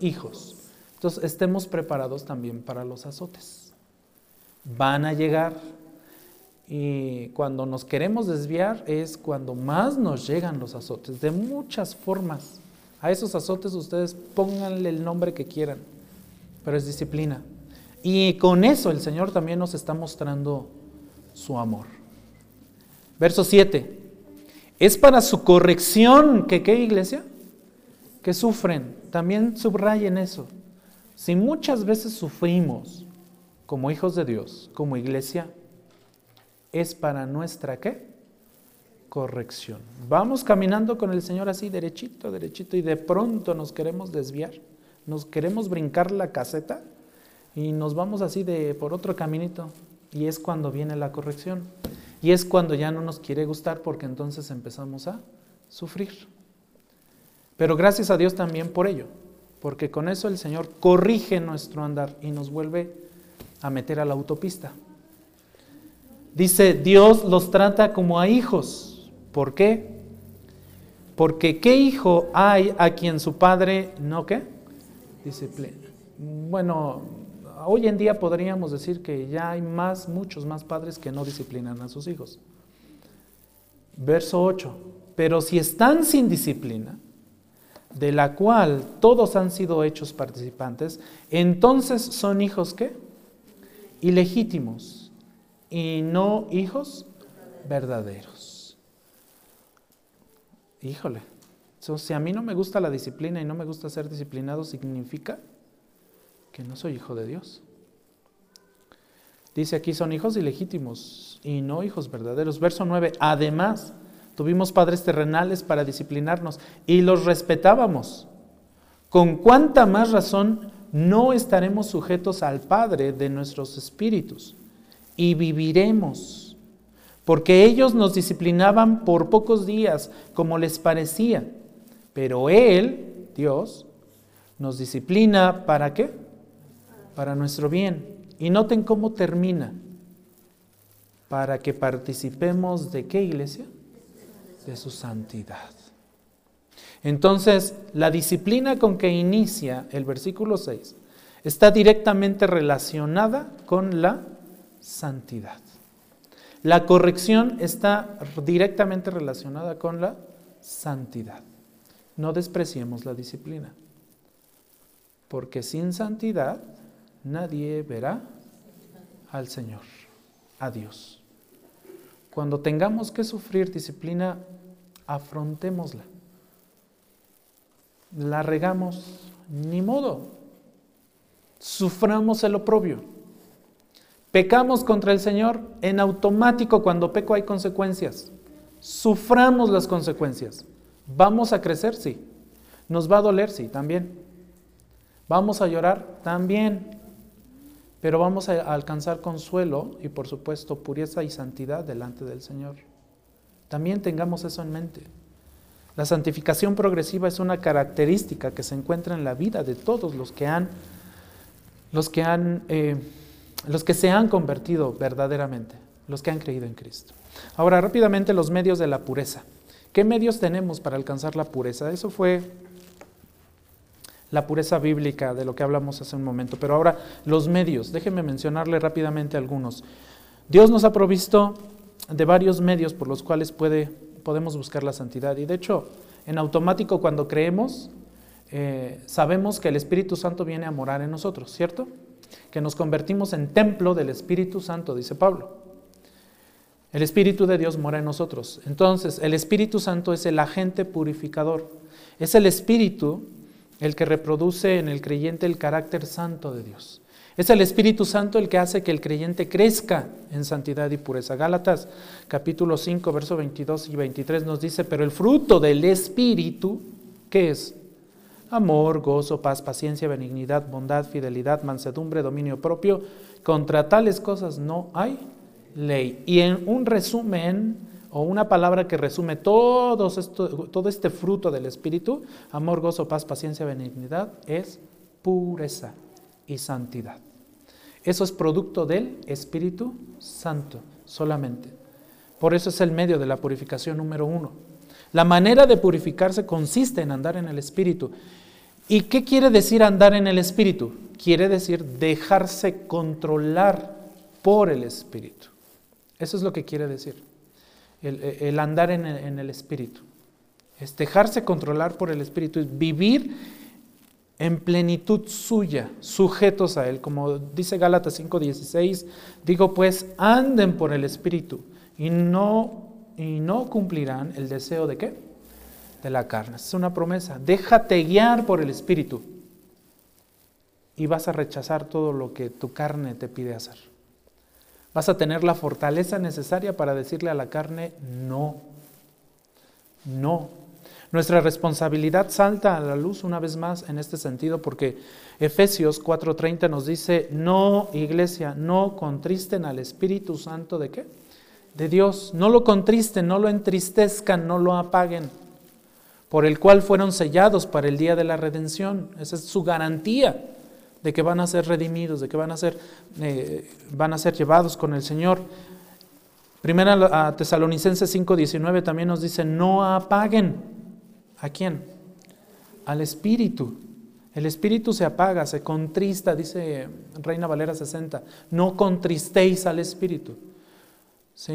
Hijos. Entonces estemos preparados también para los azotes van a llegar. Y cuando nos queremos desviar es cuando más nos llegan los azotes, de muchas formas. A esos azotes ustedes pónganle el nombre que quieran, pero es disciplina. Y con eso el Señor también nos está mostrando su amor. Verso 7. Es para su corrección que, ¿qué iglesia? Que sufren. También subrayen eso. Si muchas veces sufrimos como hijos de Dios, como iglesia, es para nuestra qué? Corrección. Vamos caminando con el Señor así derechito, derechito y de pronto nos queremos desviar, nos queremos brincar la caseta y nos vamos así de por otro caminito y es cuando viene la corrección. Y es cuando ya no nos quiere gustar porque entonces empezamos a sufrir. Pero gracias a Dios también por ello, porque con eso el Señor corrige nuestro andar y nos vuelve a meter a la autopista. Dice, Dios los trata como a hijos. ¿Por qué? Porque ¿qué hijo hay a quien su padre no qué? Disciplina. Bueno, hoy en día podríamos decir que ya hay más, muchos más padres que no disciplinan a sus hijos. Verso 8. Pero si están sin disciplina, de la cual todos han sido hechos participantes, entonces son hijos qué? Ilegítimos y no hijos verdaderos. Híjole, si a mí no me gusta la disciplina y no me gusta ser disciplinado, significa que no soy hijo de Dios. Dice aquí son hijos ilegítimos y no hijos verdaderos. Verso 9, además tuvimos padres terrenales para disciplinarnos y los respetábamos. ¿Con cuánta más razón no estaremos sujetos al Padre de nuestros espíritus y viviremos? Porque ellos nos disciplinaban por pocos días, como les parecía, pero Él, Dios, nos disciplina para qué? para nuestro bien. Y noten cómo termina. Para que participemos de qué iglesia? De su santidad. Entonces, la disciplina con que inicia el versículo 6 está directamente relacionada con la santidad. La corrección está directamente relacionada con la santidad. No despreciemos la disciplina, porque sin santidad nadie verá al Señor, a Dios. Cuando tengamos que sufrir disciplina, afrontémosla. La regamos, ni modo. Suframos el oprobio. Pecamos contra el Señor, en automático cuando peco hay consecuencias. Suframos las consecuencias. ¿Vamos a crecer? Sí. ¿Nos va a doler? Sí, también. ¿Vamos a llorar? También pero vamos a alcanzar consuelo y por supuesto pureza y santidad delante del Señor. También tengamos eso en mente. La santificación progresiva es una característica que se encuentra en la vida de todos los que han, los que han, eh, los que se han convertido verdaderamente, los que han creído en Cristo. Ahora rápidamente los medios de la pureza. ¿Qué medios tenemos para alcanzar la pureza? Eso fue la pureza bíblica de lo que hablamos hace un momento. Pero ahora los medios, déjenme mencionarle rápidamente algunos. Dios nos ha provisto de varios medios por los cuales puede, podemos buscar la santidad. Y de hecho, en automático cuando creemos, eh, sabemos que el Espíritu Santo viene a morar en nosotros, ¿cierto? Que nos convertimos en templo del Espíritu Santo, dice Pablo. El Espíritu de Dios mora en nosotros. Entonces, el Espíritu Santo es el agente purificador. Es el Espíritu el que reproduce en el creyente el carácter santo de Dios. Es el Espíritu Santo el que hace que el creyente crezca en santidad y pureza. Gálatas capítulo 5, versos 22 y 23 nos dice, pero el fruto del Espíritu, ¿qué es? Amor, gozo, paz, paciencia, benignidad, bondad, fidelidad, mansedumbre, dominio propio. Contra tales cosas no hay ley. Y en un resumen, o una palabra que resume todo, esto, todo este fruto del Espíritu, amor, gozo, paz, paciencia, benignidad, es pureza y santidad. Eso es producto del Espíritu Santo solamente. Por eso es el medio de la purificación número uno. La manera de purificarse consiste en andar en el Espíritu. ¿Y qué quiere decir andar en el Espíritu? Quiere decir dejarse controlar por el Espíritu. Eso es lo que quiere decir el, andar en el, Espíritu. Es dejarse controlar por el Espíritu, es vivir en plenitud suya, sujetos a Él. Como dice Gálatas 5:16, digo pues, anden por el Espíritu y no, y no cumplirán el deseo de qué? De la carne. Es una promesa. Déjate guiar por el Espíritu y vas a rechazar todo lo que tu carne te pide hacer. Vas a tener la fortaleza necesaria para decirle a la carne, no, no. Nuestra responsabilidad salta a la luz una vez más en este sentido porque Efesios 4:30 nos dice, no, iglesia, no contristen al Espíritu Santo de qué? de Dios. No lo contristen, no lo entristezcan, no lo apaguen, por el cual fueron sellados para el día de la redención. Esa es su garantía de que van a ser redimidos, de que van a ser, eh, van a ser llevados con el Señor. Primera a Tesalonicenses 5:19 también nos dice, no apaguen. ¿A quién? Al Espíritu. El Espíritu se apaga, se contrista, dice Reina Valera 60. No contristéis al Espíritu.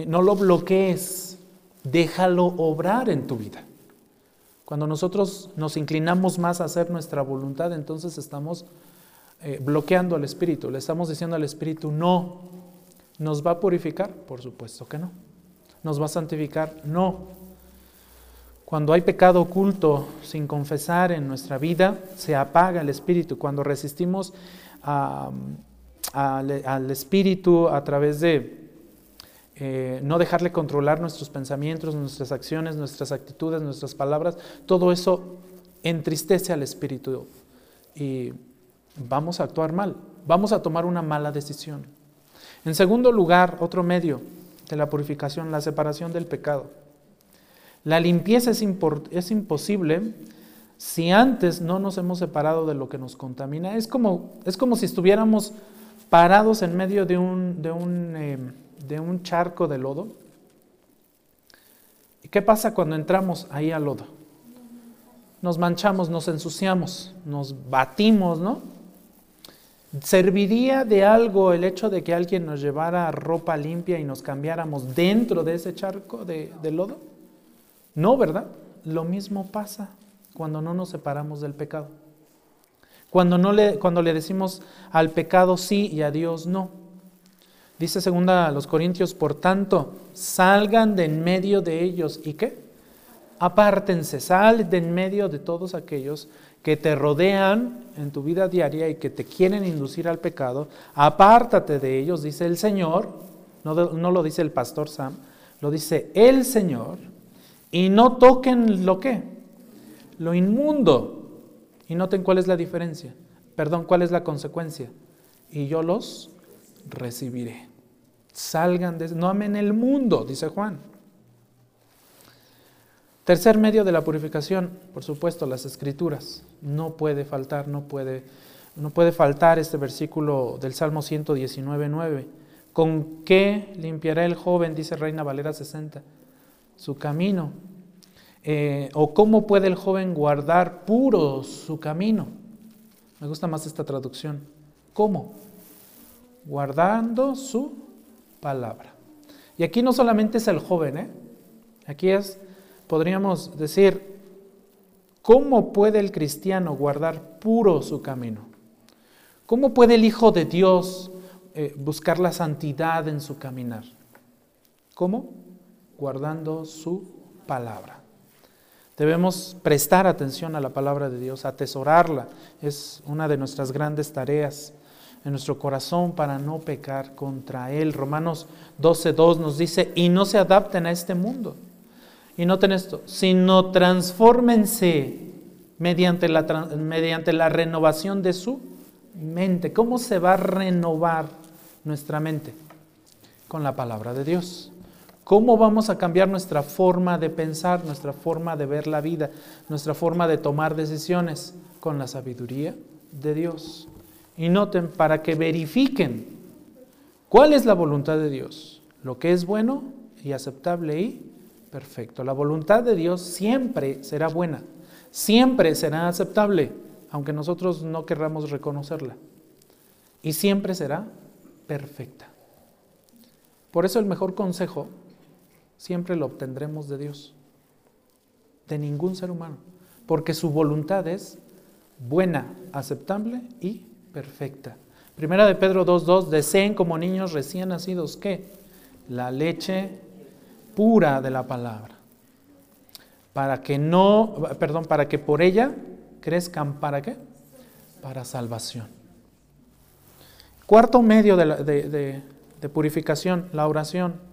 No lo bloquees, déjalo obrar en tu vida. Cuando nosotros nos inclinamos más a hacer nuestra voluntad, entonces estamos eh, bloqueando al Espíritu. Le estamos diciendo al Espíritu, no. ¿Nos va a purificar? Por supuesto que no. ¿Nos va a santificar? No. Cuando hay pecado oculto sin confesar en nuestra vida, se apaga el Espíritu. Cuando resistimos al Espíritu a través de eh, no dejarle controlar nuestros pensamientos, nuestras acciones, nuestras actitudes, nuestras palabras, todo eso entristece al espíritu y vamos a actuar mal, vamos a tomar una mala decisión. En segundo lugar, otro medio de la purificación, la separación del pecado. La limpieza es, imposible si antes no nos hemos separado de lo que nos contamina. Es como, es como si estuviéramos parados en medio de un, de un eh, de un charco de lodo. ¿Y qué pasa cuando entramos ahí al lodo? Nos manchamos, nos ensuciamos, nos batimos, ¿no? ¿Serviría de algo el hecho de que alguien nos llevara ropa limpia y nos cambiáramos dentro de ese charco de lodo? No, ¿verdad? Lo mismo pasa cuando no nos separamos del pecado. Cuando, no le, cuando le decimos al pecado sí y a Dios no. Dice segunda los Corintios, por tanto, salgan de en medio de ellos y qué? Apártense, sal de en medio de todos aquellos que te rodean en tu vida diaria y que te quieren inducir al pecado. Apártate de ellos, dice el Señor, no, no lo dice el pastor Sam, lo dice el Señor, y no toquen lo que, lo inmundo. Y noten cuál es la diferencia, perdón, cuál es la consecuencia. Y yo los recibiré. Salgan de... No amen el mundo, dice Juan. Tercer medio de la purificación, por supuesto, las escrituras. No puede faltar, no puede, no puede faltar este versículo del Salmo 119, 9. ¿Con qué limpiará el joven? Dice Reina Valera 60. Su camino. Eh, o cómo puede el joven guardar puro su camino. Me gusta más esta traducción. ¿Cómo? Guardando su palabra. Y aquí no solamente es el joven, ¿eh? aquí es, podríamos decir, ¿cómo puede el cristiano guardar puro su camino? ¿Cómo puede el Hijo de Dios eh, buscar la santidad en su caminar? ¿Cómo? Guardando su palabra. Debemos prestar atención a la palabra de Dios, atesorarla. Es una de nuestras grandes tareas en nuestro corazón para no pecar contra Él. Romanos 12.2 nos dice, y no se adapten a este mundo. Y noten esto, sino transfórmense mediante la, mediante la renovación de su mente. ¿Cómo se va a renovar nuestra mente? Con la palabra de Dios. ¿Cómo vamos a cambiar nuestra forma de pensar, nuestra forma de ver la vida, nuestra forma de tomar decisiones? Con la sabiduría de Dios y noten para que verifiquen cuál es la voluntad de Dios, lo que es bueno y aceptable y perfecto. La voluntad de Dios siempre será buena, siempre será aceptable, aunque nosotros no querramos reconocerla, y siempre será perfecta. Por eso el mejor consejo siempre lo obtendremos de Dios, de ningún ser humano, porque su voluntad es buena, aceptable y perfecta. Primera de Pedro 2.2, deseen como niños recién nacidos, ¿qué? La leche pura de la palabra. Para que no, perdón, para que por ella crezcan, ¿para qué? Para salvación. Cuarto medio de, de purificación, la oración.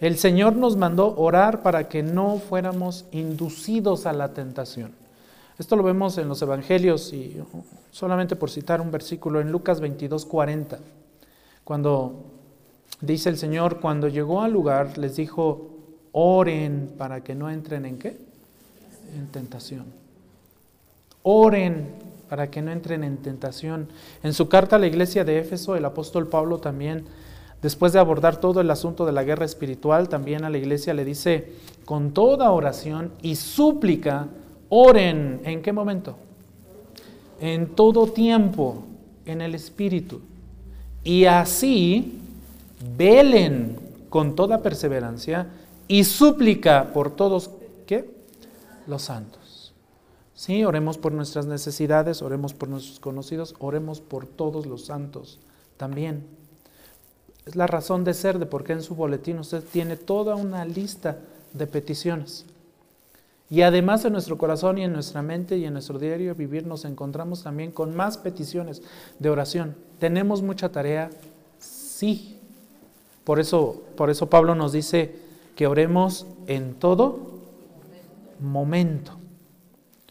El Señor nos mandó orar para que no fuéramos inducidos a la tentación. Esto lo vemos en los Evangelios y solamente por citar un versículo en Lucas 22, 40, cuando Dice el Señor, cuando llegó al lugar, les dijo, oren para que no entren en qué? En tentación. Oren para que no entren en tentación. En su carta a la iglesia de Éfeso, el apóstol Pablo también, después de abordar todo el asunto de la guerra espiritual, también a la iglesia le dice, con toda oración y súplica, oren. ¿En qué momento? En todo tiempo, en el Espíritu. Y así velen con toda perseverancia y súplica por todos, ¿qué? Los santos. Sí, oremos por nuestras necesidades, oremos por nuestros conocidos, oremos por todos los santos también. Es la razón de ser de por qué en su boletín usted tiene toda una lista de peticiones. Y además en nuestro corazón y en nuestra mente y en nuestro diario vivir nos encontramos también con más peticiones de oración. ¿Tenemos mucha tarea? Sí. Por eso, por eso Pablo nos dice que oremos en todo momento,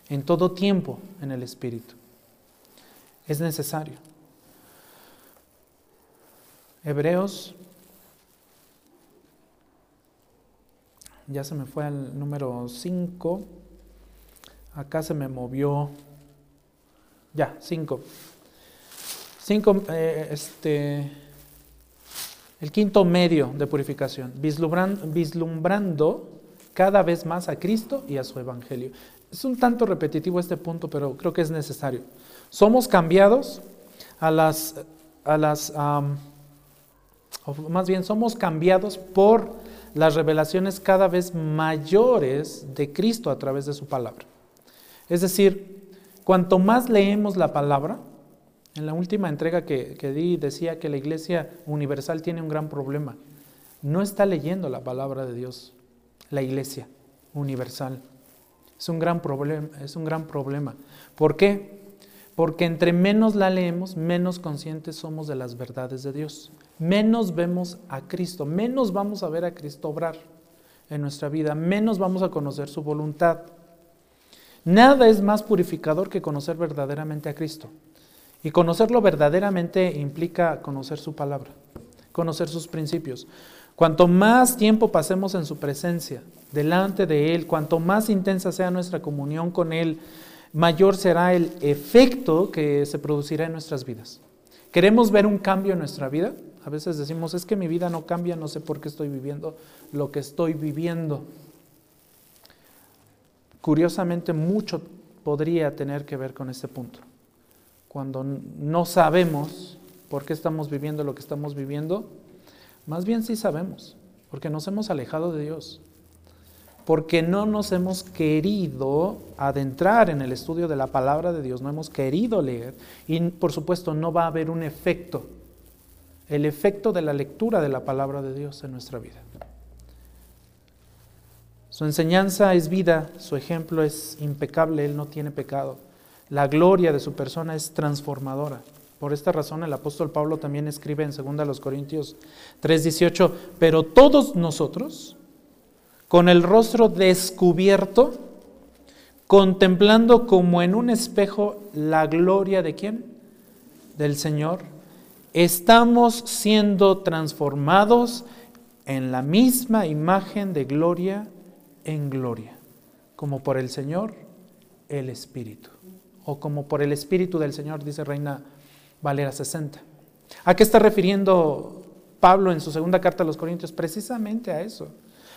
en todo tiempo en el Espíritu. Es necesario. Hebreos ya se me fue al número 5. Acá se me movió. Ya, 5. 5, eh, este, el quinto medio de purificación, vislumbrando, vislumbrando cada vez más a Cristo y a su Evangelio. Es un tanto repetitivo este punto, pero creo que es necesario. Somos cambiados a las, a las más bien somos cambiados por las revelaciones cada vez mayores de Cristo a través de su palabra. Es decir, cuanto más leemos la palabra, en la última entrega que, di decía que la Iglesia Universal tiene un gran problema. No está leyendo la palabra de Dios, la Iglesia Universal. Es un gran problema, es un gran problema. ¿Por qué? Porque entre menos la leemos, menos conscientes somos de las verdades de Dios menos vemos a Cristo, menos vamos a ver a Cristo obrar en nuestra vida, menos vamos a conocer su voluntad. Nada es más purificador que conocer verdaderamente a Cristo. Y conocerlo verdaderamente implica conocer su palabra, conocer sus principios. Cuanto más tiempo pasemos en su presencia, delante de Él, cuanto más intensa sea nuestra comunión con Él, mayor será el efecto que se producirá en nuestras vidas. ¿Queremos ver un cambio en nuestra vida? A veces decimos, es que mi vida no cambia, no sé por qué estoy viviendo lo que estoy viviendo. Curiosamente, mucho podría tener que ver con este punto. Cuando no sabemos por qué estamos viviendo lo que estamos viviendo, más bien sí sabemos, porque nos hemos alejado de Dios, porque no nos hemos querido adentrar en el estudio de la palabra de Dios, no hemos querido leer y por supuesto no va a haber un efecto el efecto de la lectura de la palabra de Dios en nuestra vida. Su enseñanza es vida, su ejemplo es impecable, Él no tiene pecado. La gloria de su persona es transformadora. Por esta razón el apóstol Pablo también escribe en 2 Corintios 3:18, pero todos nosotros, con el rostro descubierto, contemplando como en un espejo la gloria de quién? Del Señor, estamos siendo transformados en la misma imagen de gloria en gloria, como por el Señor el Espíritu, o como por el Espíritu del Señor, dice Reina Valera 60. ¿A qué está refiriendo Pablo en su segunda carta a los Corintios? Precisamente a eso,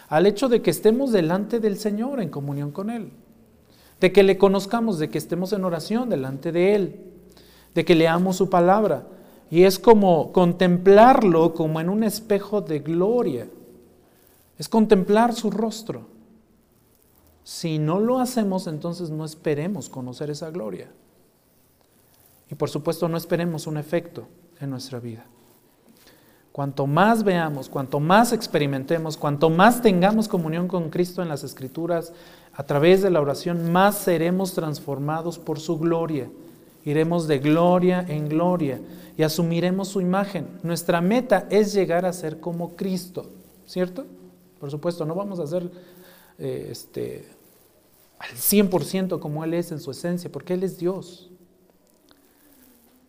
al hecho de que estemos delante del Señor en comunión con Él, de que le conozcamos, de que estemos en oración delante de Él, de que leamos su palabra, y es como contemplarlo como en un espejo de gloria. Es contemplar su rostro. Si no lo hacemos, entonces no esperemos conocer esa gloria. Y por supuesto no esperemos un efecto en nuestra vida. Cuanto más veamos, cuanto más experimentemos, cuanto más tengamos comunión con Cristo en las Escrituras, a través de la oración, más seremos transformados por su gloria. Iremos de gloria en gloria y asumiremos su imagen. Nuestra meta es llegar a ser como Cristo, ¿cierto? Por supuesto, no vamos a ser eh, este, al 100% como Él es en su esencia, porque Él es Dios.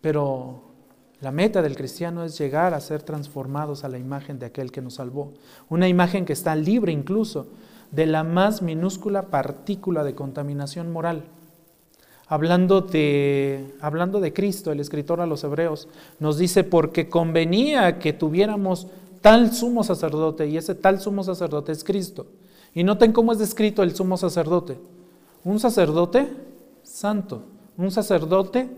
Pero La meta del cristiano es llegar a ser transformados a la imagen de aquel que nos salvó. Una imagen que está libre incluso de la más minúscula partícula de contaminación moral. Hablando de, hablando de Cristo, el escritor a los hebreos nos dice, porque convenía que tuviéramos tal sumo sacerdote, y ese tal sumo sacerdote es Cristo. Y noten cómo es descrito el sumo sacerdote. Un sacerdote santo, un sacerdote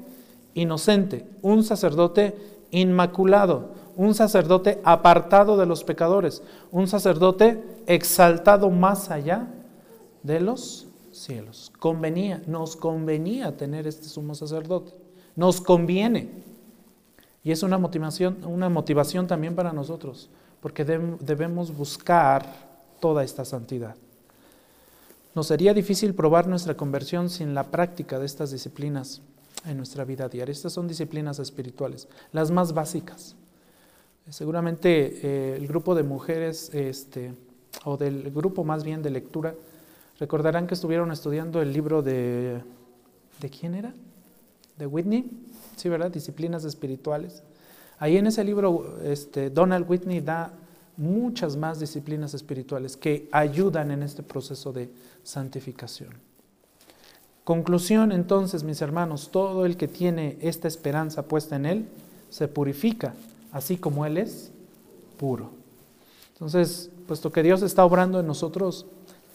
inocente, un sacerdote inmaculado, un sacerdote apartado de los pecadores, un sacerdote exaltado más allá de los cielos. Convenía, nos convenía tener este sumo sacerdote. Nos conviene. Y es una motivación, una motivación también para nosotros, porque debemos buscar toda esta santidad. Nos sería difícil probar nuestra conversión sin la práctica de estas disciplinas en nuestra vida diaria. Estas son disciplinas espirituales, las más básicas. Seguramente eh, el grupo de mujeres, este, o del grupo más bien de lectura, recordarán que estuvieron estudiando el libro de... ¿De quién era? ¿De Whitney? Sí, ¿verdad? Disciplinas espirituales. Ahí en ese libro, este, Donald Whitney da muchas más disciplinas espirituales que ayudan en este proceso de santificación. Conclusión entonces, mis hermanos, todo el que tiene esta esperanza puesta en Él se purifica, así como Él es puro. Entonces, puesto que Dios está obrando en nosotros,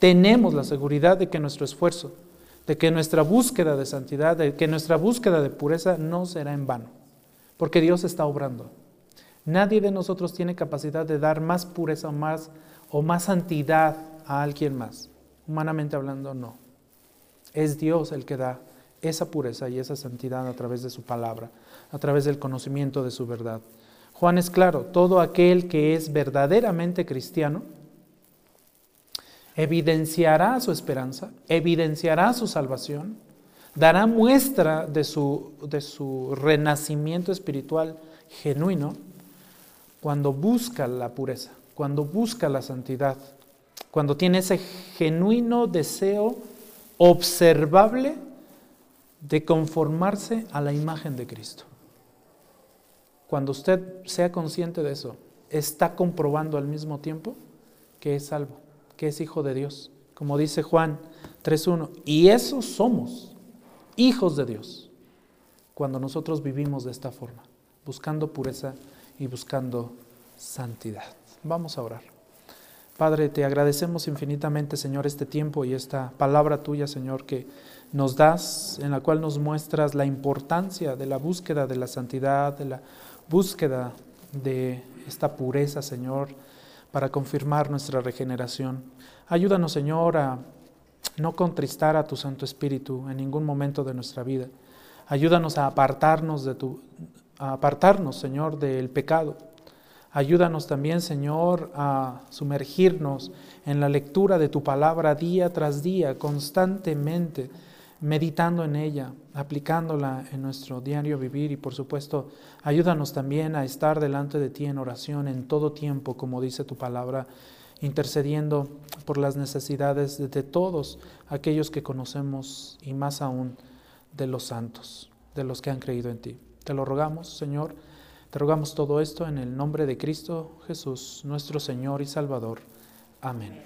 tenemos la seguridad de que nuestro esfuerzo, de que nuestra búsqueda de santidad, de que nuestra búsqueda de pureza no será en vano, porque Dios está obrando. Nadie de nosotros tiene capacidad de dar más pureza o más, o más santidad a alguien más. Humanamente hablando, no. Es Dios el que da esa pureza y esa santidad a través de su palabra, a través del conocimiento de su verdad. Juan es claro, todo aquel que es verdaderamente cristiano evidenciará su esperanza, evidenciará su salvación, dará muestra de su, de su renacimiento espiritual genuino cuando busca la pureza, cuando busca la santidad, cuando tiene ese genuino deseo observable de conformarse a la imagen de Cristo. Cuando usted sea consciente de eso, está comprobando al mismo tiempo que es salvo, que es hijo de Dios. Como dice Juan 3.1, y eso somos, hijos de Dios, cuando nosotros vivimos de esta forma, buscando pureza y buscando santidad. Vamos a orar. Padre, te agradecemos infinitamente, Señor, este tiempo y esta palabra tuya, Señor, que nos das, en la cual nos muestras la importancia de la búsqueda de la santidad, de la búsqueda de esta pureza, Señor, para confirmar nuestra regeneración. Ayúdanos, Señor, a no contristar a tu Santo Espíritu en ningún momento de nuestra vida. Ayúdanos a apartarnos de tu a apartarnos, Señor, del pecado. Ayúdanos también, Señor, a sumergirnos en la lectura de tu palabra día tras día, constantemente, meditando en ella, aplicándola en nuestro diario vivir y, por supuesto, ayúdanos también a estar delante de ti en oración en todo tiempo, como dice tu palabra, intercediendo por las necesidades de todos aquellos que conocemos y más aún de los santos, de los que han creído en ti. Te lo rogamos, Señor. Te rogamos todo esto en el nombre de Cristo Jesús, nuestro Señor y Salvador. Amén.